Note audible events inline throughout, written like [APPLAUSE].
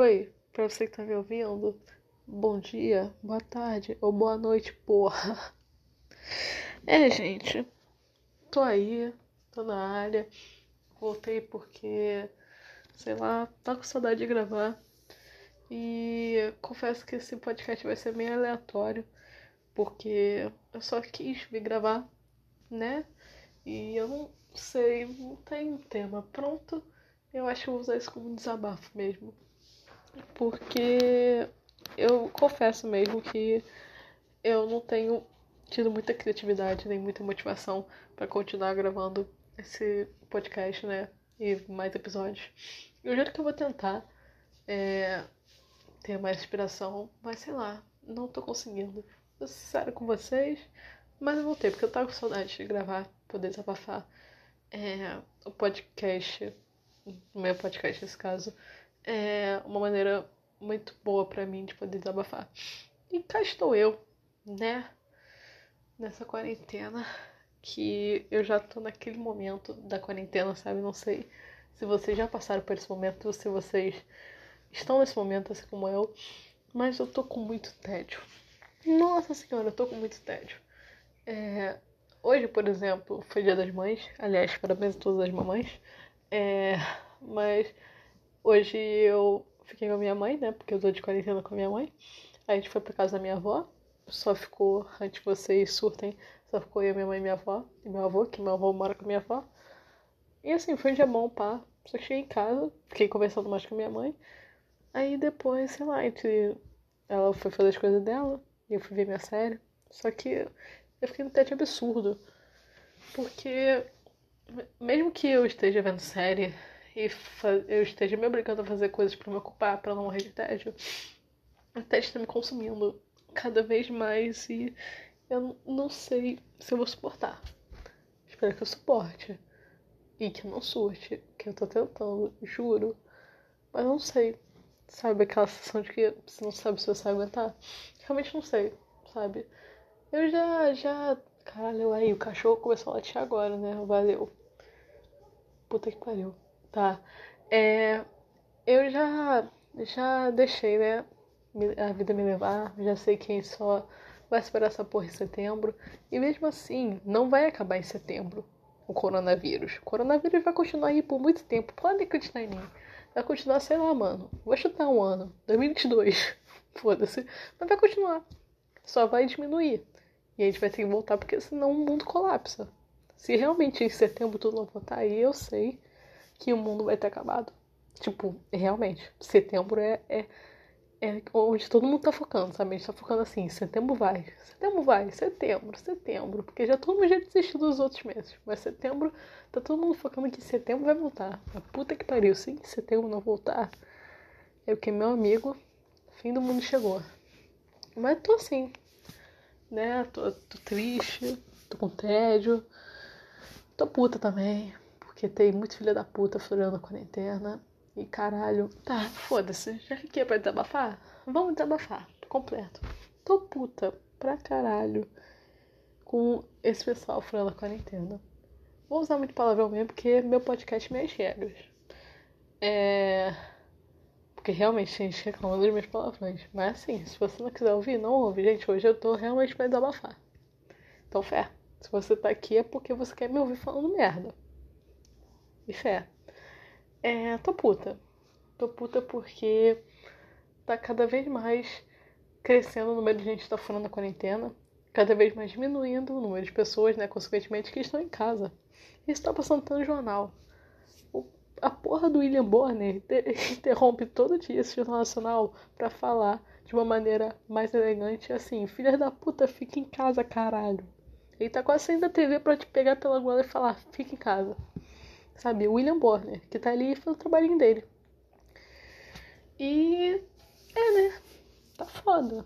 Oi, pra você que tá me ouvindo, bom dia, boa tarde ou boa noite, porra. É, gente, tô aí, tô na área, voltei porque, sei lá, tá com saudade de gravar. E confesso que esse podcast vai ser meio aleatório, porque eu só quis vir gravar, né? E eu não sei, não tem tema pronto. Eu acho que vou usar isso como um desabafo mesmo porque eu confesso mesmo que eu não tenho tido muita criatividade nem muita motivação para continuar gravando esse podcast, né? E mais episódios. Eu juro que eu vou tentar é, ter mais inspiração, mas sei lá, não tô conseguindo. Ser sincero com vocês, mas eu voltei, porque eu tava com saudade de gravar, poder desabafar é, o podcast, o meu podcast nesse caso, é uma maneira muito boa para mim de poder desabafar. E cá estou eu, né? Nessa quarentena que eu já tô naquele momento da quarentena, sabe? Não sei se vocês já passaram por esse momento, se vocês estão nesse momento assim como eu, mas eu tô com muito tédio. Nossa senhora, eu tô com muito tédio. É, hoje, por exemplo, foi dia das mães. Aliás, parabéns a todas as mamães. É, mas Hoje eu fiquei com a minha mãe, né? Porque eu tô de quarentena com a minha mãe. Aí a gente foi pra casa da minha avó. Só ficou, antes vocês surtem, só ficou eu, minha mãe e minha avó. E meu avô, que meu avô mora com a minha avó. E assim, foi um dia bom, pá. Só cheguei em casa, fiquei conversando mais com a minha mãe. Aí depois, sei lá, entre... ela foi fazer as coisas dela e eu fui ver minha série. Só que eu fiquei no tete absurdo. Porque mesmo que eu esteja vendo série e eu esteja me obrigando a fazer coisas para me ocupar, para não morrer de tédio, o tédio está me consumindo cada vez mais e eu não sei se eu vou suportar. Espero que eu suporte. E que eu não surte, que eu tô tentando, juro. Mas não sei. Sabe aquela sensação de que você não sabe se você vai aguentar? Realmente não sei, sabe? Eu já, já. Caralho, aí o cachorro começou a latir agora, né? Valeu. Puta que pariu. Tá. É, eu já, já deixei, né? A vida me levar. Já sei quem só vai esperar essa porra em setembro. E mesmo assim, não vai acabar em setembro o coronavírus. O coronavírus vai continuar aí por muito tempo. Pode acreditar em mim. Vai continuar, sei lá, mano. Vou chutar um ano. 2022. [LAUGHS] Foda-se. Mas vai continuar. Só vai diminuir. E a gente vai ter que voltar porque senão o mundo colapsa. Se realmente em setembro tudo não voltar aí, eu sei que o mundo vai ter acabado. Tipo, realmente, setembro é, é, é onde todo mundo tá focando, sabe? A gente tá focando assim, setembro vai, setembro vai, setembro, setembro, porque já todo mundo já desistiu dos outros meses. Mas setembro, tá todo mundo focando que setembro vai voltar. A puta que pariu, se setembro não voltar, é porque meu amigo, fim do mundo chegou. Mas tô assim, né? Tô, tô triste, tô com tédio, tô puta também. Porque tem muito filha da puta furando a quarentena. E caralho. Tá, foda-se. Já fiquei pra desabafar? Vamos desabafar. Completo. Tô puta pra caralho com esse pessoal furando a quarentena. Vou usar muito palavrão mesmo, porque meu podcast é minhas regras. É. Porque realmente gente reclama dos meus palavrões. Mas assim, se você não quiser ouvir, não ouve. Gente, hoje eu tô realmente pra desabafar. Então, fé. Se você tá aqui é porque você quer me ouvir falando merda e fé. É, tô puta. Tô puta porque tá cada vez mais crescendo o número de gente que tá furando a quarentena, cada vez mais diminuindo o número de pessoas, né, consequentemente, que estão em casa. Isso tá passando no jornal. O, a porra do William Bonner [LAUGHS] interrompe todo dia esse jornal nacional para falar de uma maneira mais elegante, assim, filha da puta, fica em casa, caralho. Ele tá quase saindo da TV pra te pegar pela goela e falar, fica em casa sabe? William Borner, que tá ali fazendo o trabalhinho dele. E é, né? Tá foda.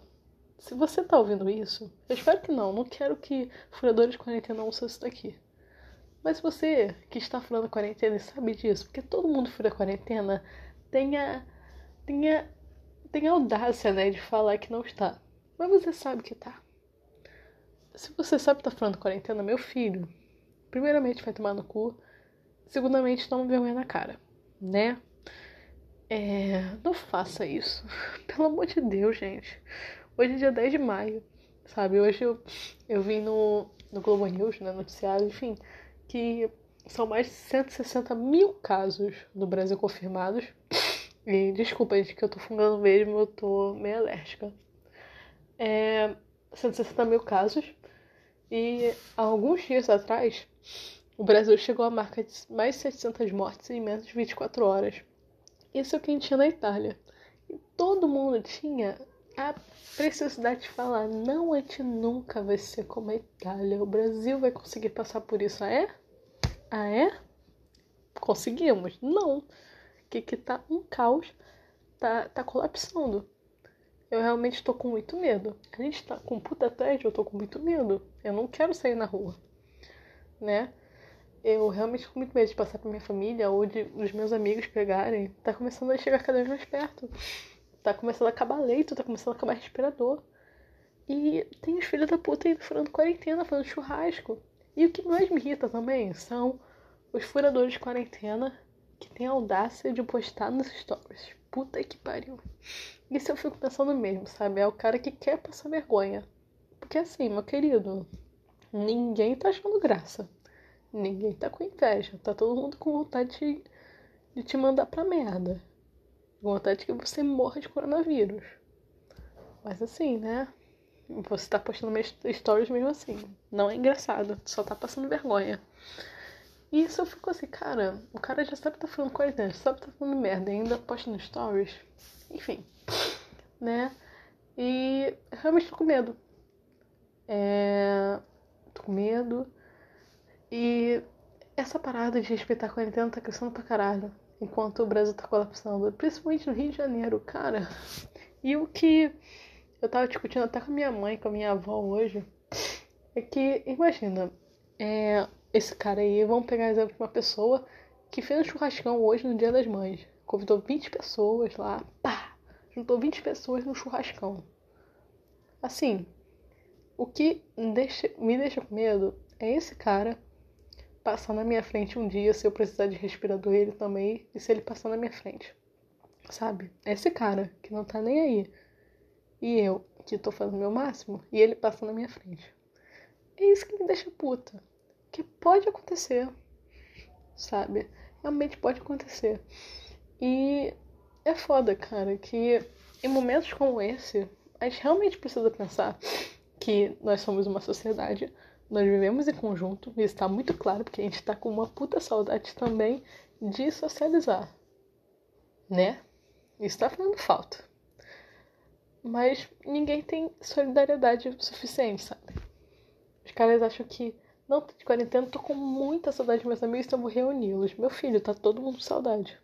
Se você tá ouvindo isso, eu espero que não. Não quero que furadores de quarentena ouçam isso daqui. Mas você que está furando quarentena e sabe disso, porque todo mundo fura quarentena, tenha, tenha, tenha audácia, né, de falar que não está. Mas você sabe que tá. Se você sabe que tá furando quarentena, meu filho, primeiramente vai tomar no cu segundamente toma vergonha na cara, né? É, não faça isso. [LAUGHS] Pelo amor de Deus, gente. Hoje é dia 10 de maio, sabe? Hoje eu, eu vi no, no Globo News, né, noticiário, enfim, que são mais de 160 mil casos no Brasil confirmados. [LAUGHS] E desculpa, gente, que eu tô fungando mesmo, eu tô meio alérgica. É, 160 mil casos. E alguns dias atrás, o Brasil chegou à marca de mais de 700 mortes em menos de 24 horas. Isso é o que a gente tinha na Itália. E todo mundo tinha a preciosidade de falar: não, a gente nunca vai ser como a Itália. O Brasil vai conseguir passar por isso. Ah, é? Ah, é? Conseguimos? Não. Que que tá um caos, tá, tá colapsando. Eu realmente tô com muito medo. A gente tá com puta tédio, eu tô com muito medo. Eu não quero sair na rua, né? Eu realmente com muito medo de passar pra minha família ou de os meus amigos pegarem. Tá começando a chegar cada vez mais perto. Tá começando a acabar leito, tá começando a acabar respirador. E tem os filhos da puta ainda furando quarentena, fazendo churrasco. E o que mais me irrita também são os furadores de quarentena que têm a audácia de postar nos stories. Puta que pariu. Isso eu fico pensando mesmo, sabe? É o cara que quer passar vergonha. Porque assim, meu querido, ninguém tá achando graça. Ninguém tá com inveja. Tá todo mundo com vontade de, de te mandar pra merda. Vontade que você morra de coronavírus. Mas assim, né? Você tá postando stories mesmo assim. Não é engraçado. Só tá passando vergonha. E isso eu fico assim, cara, o cara já sabe que tá falando quarentena, já sabe que tá falando merda, ainda posta no stories. Enfim, né? E realmente tô com medo. É... Tô com medo. E essa parada de respeitar a quarentena tá crescendo pra caralho. Enquanto o Brasil tá colapsando. Principalmente no Rio de Janeiro, cara. E o que eu tava discutindo até com a minha mãe, com a minha avó hoje, é que, imagina, é, esse cara aí, vamos pegar exemplo de uma pessoa que fez um churrascão hoje no Dia das Mães. Convidou 20 pessoas lá, pá! Juntou 20 pessoas no churrascão. Assim, o que deixa, me deixa com medo é esse cara passar na minha frente um dia, se eu precisar de respirador, ele também, e se ele passar na minha frente. Sabe? Esse cara que não tá nem aí. E eu, que tô fazendo meu máximo, e ele passa na minha frente. É isso que me deixa puta. Que pode acontecer. Sabe? Realmente pode acontecer. E é foda, cara, que em momentos como esse, a gente realmente precisa pensar que nós somos uma sociedade nós vivemos em conjunto e está muito claro porque a gente está com uma puta saudade também de socializar, né? Isso está fazendo falta. Mas ninguém tem solidariedade suficiente, sabe? Os caras acham que não tô de quarentena, tô com muita saudade dos meus amigos, então vou reuni-los. Meu filho, tá todo mundo com saudade.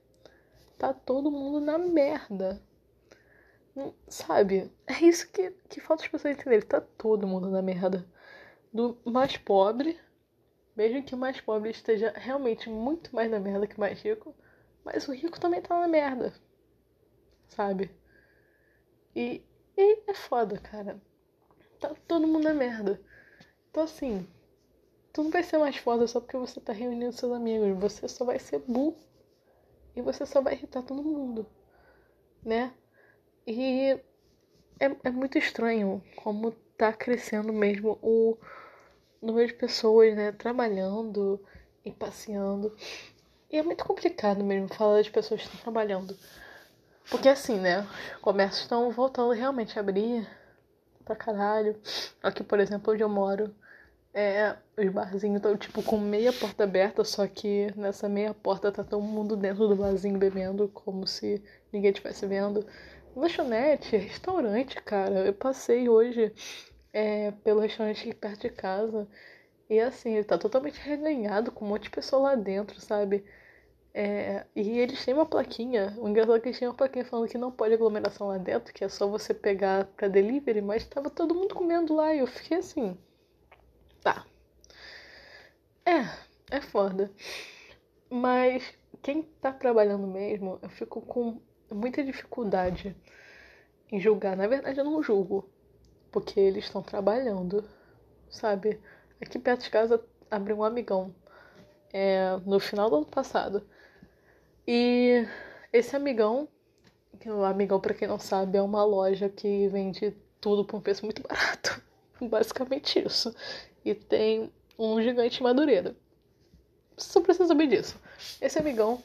Tá todo mundo na merda. Sabe? É isso que, que falta as pessoas entenderem. Tá todo mundo na merda do mais pobre, mesmo que o mais pobre esteja realmente muito mais na merda que o mais rico, mas o rico também tá na merda, sabe? E, e é foda, cara. Tá todo mundo na merda. Então assim, tu não vai ser mais foda só porque você tá reunindo seus amigos, você só vai ser burro e você só vai irritar todo mundo, né? E é, é muito estranho como tá crescendo mesmo o número de pessoas, né, trabalhando e passeando. E é muito complicado mesmo falar de pessoas que estão trabalhando. Porque assim, né, os comércios estão voltando realmente a abrir pra caralho. Aqui, por exemplo, onde eu moro, é, os barzinhos estão tipo com meia porta aberta, só que nessa meia porta tá todo mundo dentro do barzinho bebendo, como se ninguém estivesse vendo. Lanchonete, restaurante, cara. Eu passei hoje é, pelo restaurante perto de casa. E assim, ele tá totalmente reganhado, com um monte de pessoa lá dentro, sabe? É, e eles têm uma plaquinha. O engraçado é que eles têm uma plaquinha falando que não pode aglomeração lá dentro, que é só você pegar pra delivery, mas tava todo mundo comendo lá e eu fiquei assim. Tá. É, é foda. Mas quem tá trabalhando mesmo, eu fico com muita dificuldade em julgar. Na verdade, eu não julgo porque eles estão trabalhando, sabe? Aqui perto de casa abriu um amigão é, no final do ano passado. E esse amigão O Amigão, pra quem não sabe, é uma loja que vende tudo por um preço muito barato. [LAUGHS] Basicamente isso. E tem um gigante madureira. Só precisa saber disso. Esse amigão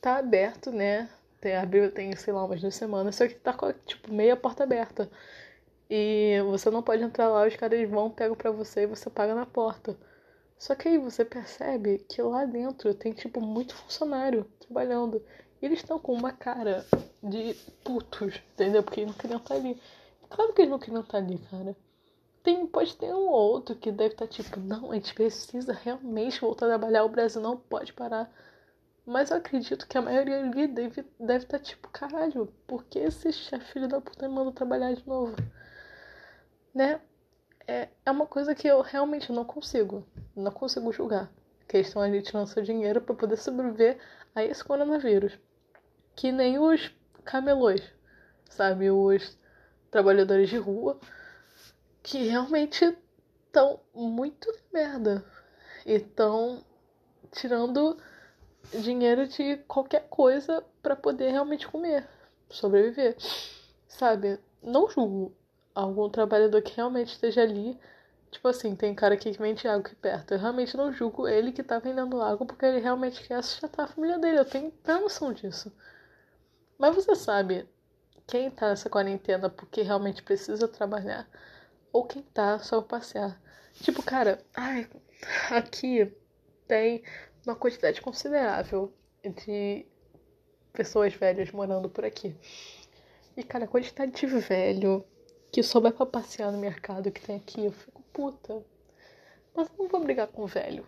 tá aberto, né? Tem, abriu tem, sei lá, umas duas semanas, só que tá com, tipo, meia porta aberta. E você não pode entrar lá, os caras vão, pegam pra você e você paga na porta. Só que aí você percebe que lá dentro tem, tipo, muito funcionário trabalhando. E eles estão com uma cara de putos, entendeu? Porque eles não queriam estar ali. Claro que eles não queriam estar ali, cara. Tem, pode ter um ou outro que deve estar tipo, não, a gente precisa realmente voltar a trabalhar, o Brasil não pode parar. Mas eu acredito que a maioria ali deve, deve estar tipo, caralho, por que esse chefe filho da puta me manda trabalhar de novo? Né? É, é uma coisa que eu realmente não consigo. Não consigo julgar. Que eles estão ali tirando seu dinheiro para poder sobreviver a esse coronavírus. Que nem os camelôs, sabe? Os trabalhadores de rua que realmente estão muito merda. E estão tirando dinheiro de qualquer coisa para poder realmente comer, sobreviver. Sabe? Não julgo algum trabalhador que realmente esteja ali. Tipo assim, tem cara aqui que vende água aqui perto. Eu realmente não julgo ele que tá vendendo água porque ele realmente quer sustentar a família dele. Eu tenho plena noção disso. Mas você sabe quem tá nessa quarentena porque realmente precisa trabalhar ou quem tá só pra passear. Tipo, cara, ai, aqui tem uma quantidade considerável de pessoas velhas morando por aqui. E, cara, a quantidade de velho que só vai pra passear no mercado que tem aqui, eu fico puta. Mas eu não vou brigar com velho.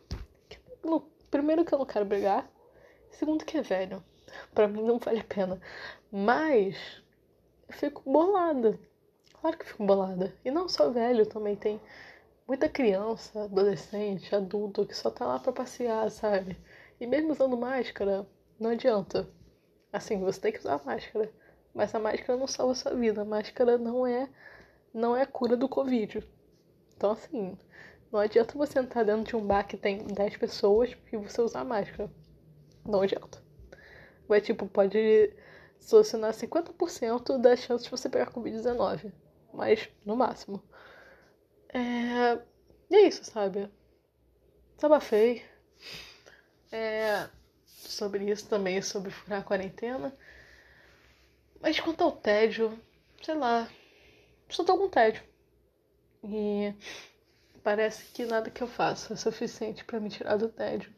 Primeiro que eu não quero brigar. Segundo que é velho. Pra mim não vale a pena. Mas eu fico bolada. Claro que fico bolada. E não só velho, também tem muita criança, adolescente, adulto que só tá lá pra passear, sabe? E mesmo usando máscara, não adianta. Assim, você tem que usar máscara. Mas a máscara não salva a sua vida. A máscara não é, não é cura do Covid. Então, assim, não adianta você entrar dentro de um bar que tem 10 pessoas e você usar máscara. Não adianta. Vai, tipo, pode solucionar 50% das chances de você pegar Covid-19. Mas, no máximo. É... E é isso, sabe? Desabafei. É... Sobre isso também, sobre furar a quarentena. Mas quanto ao tédio, sei lá. Só tô com tédio. E parece que nada que eu faço é suficiente para me tirar do tédio.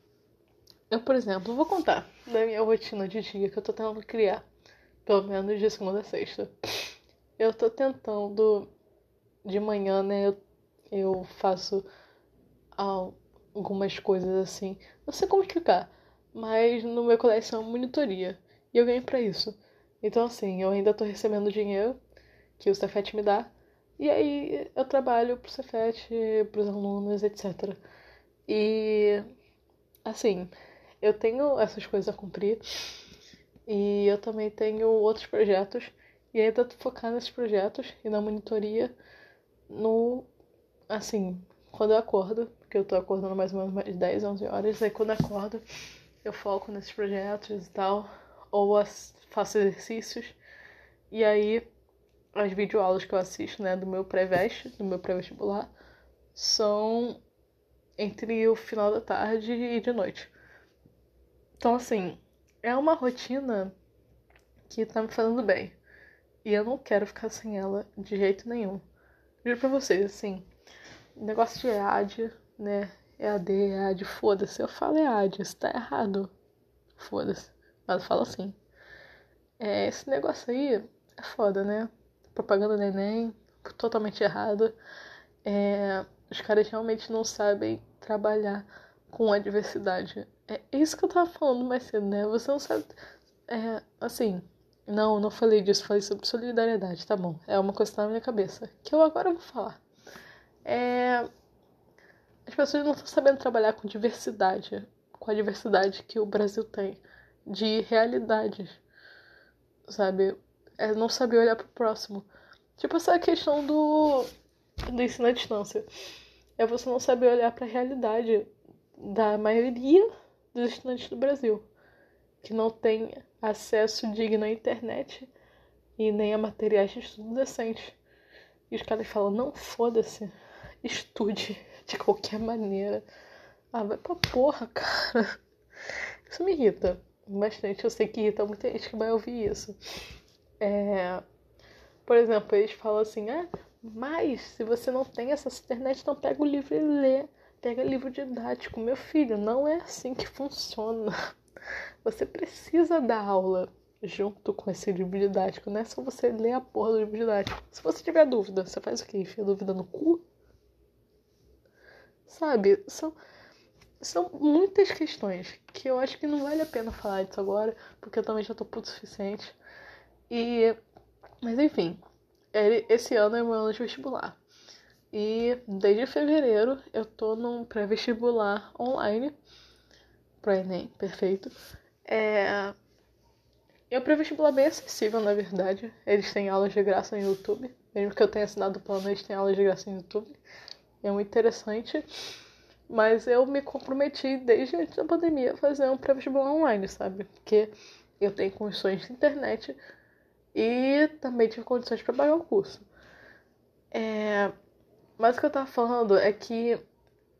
Eu, por exemplo, vou contar da minha rotina de dia que eu tô tentando criar. Pelo menos de segunda a sexta. Eu tô tentando de manhã, né? Eu eu faço algumas coisas assim. Não sei como explicar, mas no meu colégio é monitoria e eu ganho para isso. Então, assim, eu ainda tô recebendo dinheiro que o Cefet me dá. E aí eu trabalho pro Cefet, pros alunos, etc. E, assim, eu tenho essas coisas a cumprir. E eu também tenho outros projetos. E ainda tô focando nesses projetos e na monitoria no assim, quando eu acordo, porque eu tô acordando mais ou menos mais de 10, 11 horas, aí quando eu acordo, eu foco nesses projetos e tal, ou as, faço exercícios, e aí as videoaulas que eu assisto, né, do meu pré-veste, do meu pré-vestibular, são entre o final da tarde e de noite. Então, assim, é uma rotina que tá me fazendo bem. E eu não quero ficar sem ela de jeito nenhum. Juro pra vocês, assim, negócio de EAD, né? EAD, EAD, foda-se. Eu falo EAD, isso tá errado. Foda-se. Mas eu falo assim. É, esse negócio aí é foda, né? Propaganda do Enem, totalmente errado. É, os caras realmente não sabem trabalhar com a diversidade. É isso que eu tava falando mais cedo, né? Você não sabe. É, assim, não, não falei disso, falei sobre solidariedade, tá bom. É uma coisa que tá na minha cabeça. Que eu agora vou falar é... as pessoas não estão sabendo trabalhar com diversidade, com a diversidade que o Brasil tem de realidades, sabe? É não saber olhar pro próximo. Tipo essa questão do, do ensino à distância. É você não saber olhar para a realidade da maioria dos estudantes do Brasil, que não tem acesso digno à internet e nem a materiais de estudo decente. E os caras falam, não foda-se, estude de qualquer maneira. Ah, vai pra porra, cara. Isso me irrita bastante. Eu sei que irrita muita gente que vai ouvir isso. É... Por exemplo, eles falam assim, ah, mas se você não tem essa internet, então pega o livro e lê. Pega livro didático. Meu filho, não é assim que funciona. [LAUGHS] Você precisa dar aula junto com esse livro didático. Não é só você ler a porra do livro didático. Se você tiver dúvida, você faz o quê? Enfia dúvida no cu? Sabe? São, são muitas questões que eu acho que não vale a pena falar disso agora, porque eu também já tô puto o suficiente. E. Mas enfim, esse ano é meu ano de vestibular. E desde fevereiro eu tô num pré-vestibular online. Pro Enem, perfeito. É. E o pré-vestibular é bem acessível, na verdade. Eles têm aulas de graça no YouTube. Mesmo que eu tenha assinado o plano, eles têm aulas de graça no YouTube. É muito interessante. Mas eu me comprometi desde antes da pandemia a fazer um pré-vestibular online, sabe? Porque eu tenho condições de internet e também tive condições para pagar o curso. É... Mas o que eu tava falando é que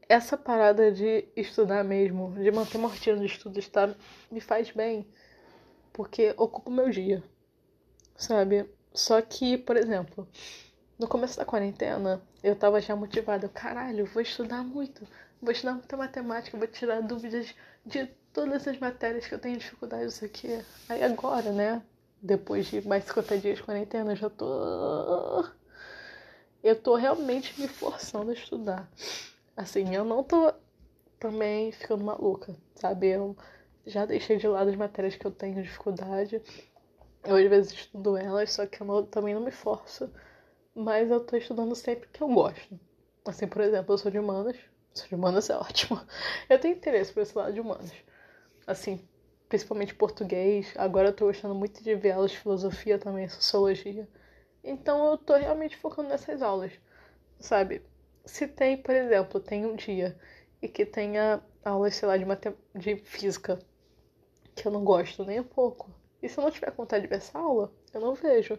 essa parada de estudar mesmo, de manter uma rotina de estudos, tá, me faz bem. Porque ocupa o meu dia, sabe? Só que, por exemplo, no começo da quarentena, eu tava já motivada. Caralho, vou estudar muito vou estudar muita matemática, vou tirar dúvidas de todas as matérias que eu tenho dificuldade, isso aqui. Aí agora, né? Depois de mais 50 dias de quarentena, já tô. Eu tô realmente me forçando a estudar. Assim, eu não tô também ficando maluca, sabe? Eu já deixei de lado as matérias que eu tenho dificuldade. Eu às vezes estudo elas, só que eu não, também não me forço. Mas eu tô estudando sempre que eu gosto. Assim, por exemplo, eu sou de humanas, de humanas é ótimo. [LAUGHS] Eu tenho interesse por esse lado de humanas. Assim, principalmente português. Agora eu tô gostando muito de ver aulas de filosofia também, sociologia. Então eu tô realmente focando nessas aulas, sabe? Se tem, por exemplo, tem um dia e que tenha aulas, sei lá, de, matem de física, que eu não gosto nem um pouco. E se eu não tiver vontade de ver essa aula, eu não vejo.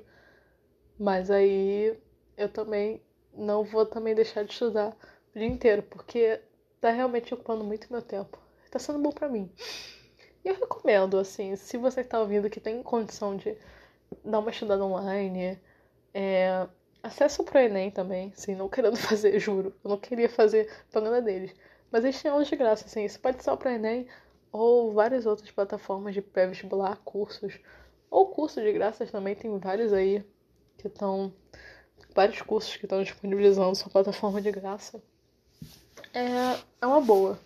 Mas aí eu também não vou também deixar de estudar o dia inteiro, porque tá realmente ocupando muito meu tempo. Tá sendo bom para mim. E eu recomendo, assim, se você tá ouvindo que tem condição de dar uma estudada online, é, acessa pro Enem também, assim, não querendo [LAUGHS] fazer, juro. Eu não queria fazer propaganda deles. Mas eles têm aulas de graça, assim, isso pode ser pro Enem ou várias outras plataformas de pré-vestibular, cursos. Ou cursos de graça também, tem vários aí que estão. Vários cursos que estão disponibilizando sua plataforma de graça é, é uma boa.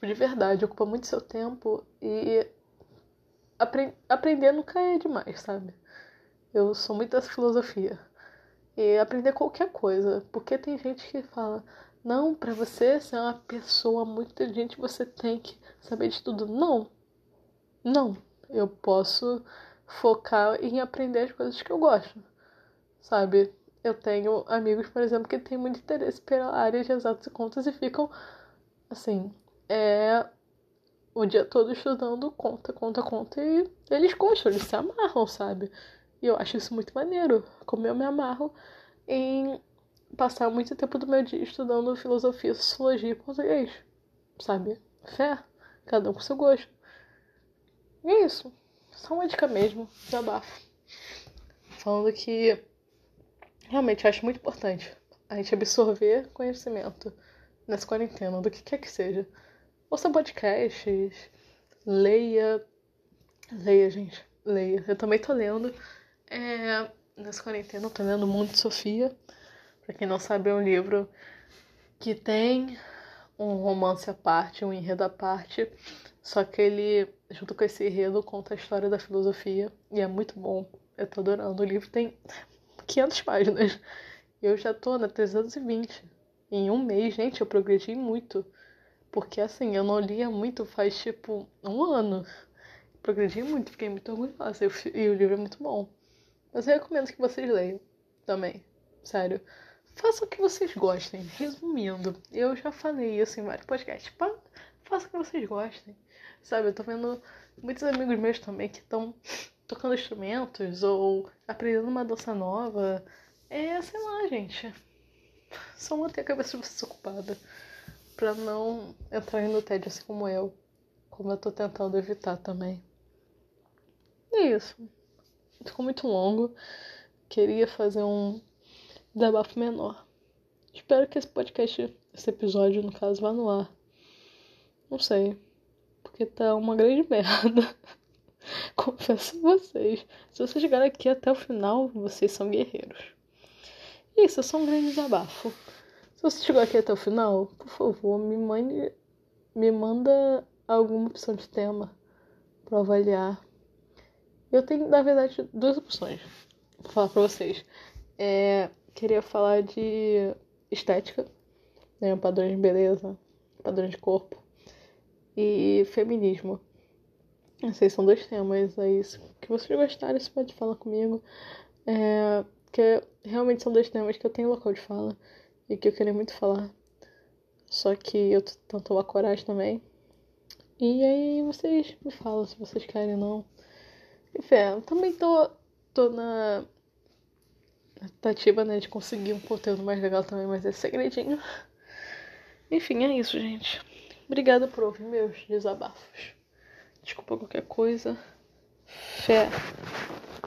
Tipo, de verdade, ocupa muito seu tempo e apre aprender nunca é demais, sabe? Eu sou muito dessa filosofia. E aprender qualquer coisa. Porque tem gente que fala, não, para você ser uma pessoa muito inteligente, você tem que saber de tudo. Não. Não. Eu posso focar em aprender as coisas que eu gosto. Sabe? Eu tenho amigos, por exemplo, que têm muito interesse pela área de exatos e contas e ficam, assim, é, o dia todo estudando conta, conta, conta e eles gostam, eles se amarram, sabe? E eu acho isso muito maneiro, como eu me amarro em passar muito tempo do meu dia estudando filosofia, sociologia e português, sabe? Fé, cada um com seu gosto. E é isso, só uma dica mesmo, desabafo. Falando que realmente acho muito importante a gente absorver conhecimento nessa quarentena, do que quer que seja. Ouça podcasts, leia. Leia, gente. Leia. Eu também tô lendo. É, nessa quarentena eu tô lendo Mundo Sofia. Pra quem não sabe, é um livro que tem um romance à parte, um enredo à parte. Só que ele, junto com esse enredo, conta a história da filosofia. E é muito bom. Eu tô adorando. O livro tem 500 páginas. Eu já tô na 320. Em um mês, gente, eu progredi muito. Porque assim, eu não lia muito faz tipo um ano. Progredi muito, fiquei muito orgulhosa. E o livro é muito bom. Mas eu recomendo que vocês leiam também. Sério. Faça o que vocês gostem. Resumindo, eu já falei isso em vários podcasts. Faça o que vocês gostem. Sabe, eu tô vendo muitos amigos meus também que estão tocando instrumentos ou aprendendo uma dança nova. É, sei lá, gente. Só manter a cabeça desocupada pra não entrar no tédio assim como eu. Como eu tô tentando evitar também. É isso. Ficou muito longo. Queria fazer um desabafo menor. Espero que esse podcast, esse episódio, no caso, vá no ar. Não sei. Porque tá uma grande [LAUGHS] merda. Confesso a vocês. Se vocês chegarem aqui até o final, vocês são guerreiros. Isso, é só um grande desabafo. Se você chegou aqui até o final, por favor, me mande. Me manda alguma opção de tema para avaliar. Eu tenho, na verdade, duas opções. Vou falar pra vocês. É, queria falar de estética, né? Padrões de beleza, padrões de corpo. E feminismo. Esses são dois temas aí. Que vocês gostarem, você pode falar comigo. É, que realmente são dois temas que eu tenho local de fala e que eu queria muito falar. Só que eu tento tomar coragem também. E aí vocês me falam se vocês querem ou não. Enfim, eu também tô, tô na tentativa, né, de conseguir um conteúdo mais legal também, mas é segredinho. Enfim, é isso, gente. Obrigada por ouvir meus desabafos. Desculpa qualquer coisa. Fé.